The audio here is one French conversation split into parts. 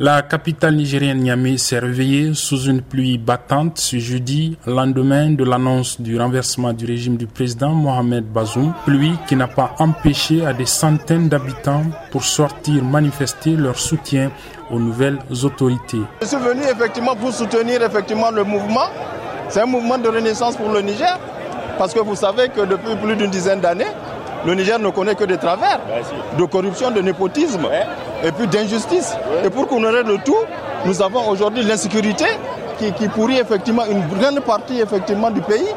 La capitale nigérienne Niamey s'est réveillée sous une pluie battante ce jeudi, lendemain de l'annonce du renversement du régime du président Mohamed Bazoum. Pluie qui n'a pas empêché à des centaines d'habitants pour sortir manifester leur soutien aux nouvelles autorités. Je suis venu effectivement pour soutenir le mouvement. C'est un mouvement de renaissance pour le Niger. Parce que vous savez que depuis plus d'une dizaine d'années, le Niger ne connaît que des travers, de corruption, de népotisme et puis d'injustice. Et pour qu'on ait le tout, nous avons aujourd'hui l'insécurité qui, pourrit effectivement une grande partie effectivement du pays.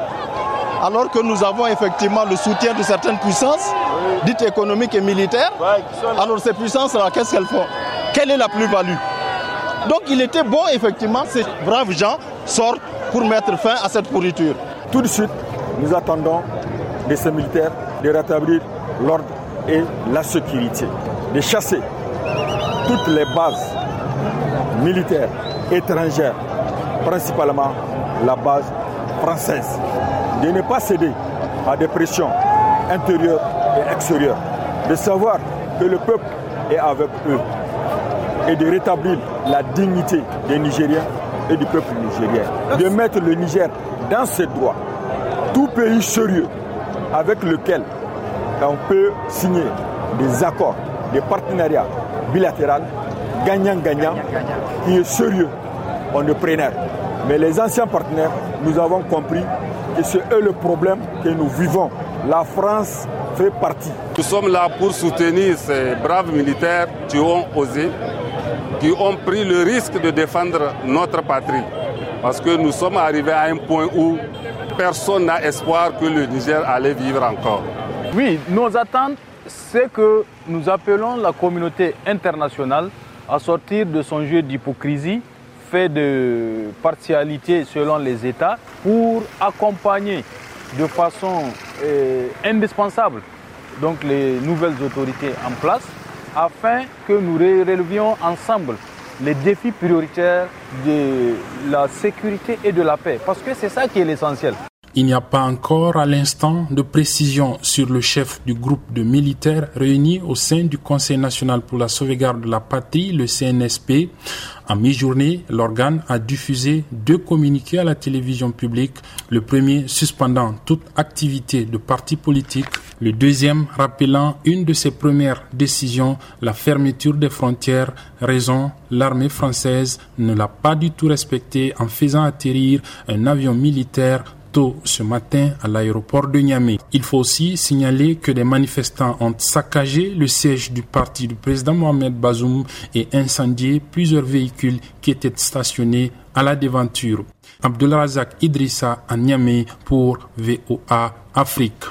Alors que nous avons effectivement le soutien de certaines puissances, dites économiques et militaires. Alors ces puissances-là, qu'est-ce qu'elles font? Quelle est la plus-value? Donc il était bon effectivement, ces braves gens sortent pour mettre fin à cette pourriture. Tout de suite, nous attendons de ces militaires de rétablir l'ordre et la sécurité, de chasser toutes les bases militaires étrangères, principalement la base française, de ne pas céder à des pressions intérieures et extérieures, de savoir que le peuple est avec eux et de rétablir la dignité des Nigériens et du peuple nigérien, de mettre le Niger dans ses droits. Tout pays sérieux avec lequel on peut signer des accords, des partenariats bilatéraux, gagnant-gagnant, qui est sérieux, on est preneur. Mais les anciens partenaires, nous avons compris que c'est eux le problème que nous vivons. La France fait partie. Nous sommes là pour soutenir ces braves militaires qui ont osé, qui ont pris le risque de défendre notre patrie. Parce que nous sommes arrivés à un point où personne n'a espoir que le Niger allait vivre encore. Oui, nos attentes, c'est que nous appelons la communauté internationale à sortir de son jeu d'hypocrisie fait de partialité selon les États pour accompagner de façon euh, indispensable donc les nouvelles autorités en place afin que nous relevions ensemble les défis prioritaires de la sécurité et de la paix. Parce que c'est ça qui est l'essentiel. Il n'y a pas encore à l'instant de précision sur le chef du groupe de militaires réunis au sein du Conseil national pour la sauvegarde de la patrie, le CNSP. En mi-journée, l'organe a diffusé deux communiqués à la télévision publique, le premier suspendant toute activité de parti politique, le deuxième rappelant une de ses premières décisions, la fermeture des frontières, raison l'armée française ne l'a pas du tout respectée en faisant atterrir un avion militaire ce matin à l'aéroport de Niamey. Il faut aussi signaler que des manifestants ont saccagé le siège du parti du président Mohamed Bazoum et incendié plusieurs véhicules qui étaient stationnés à la devanture. Abdulrazak Idrissa à Niamey pour VOA Afrique.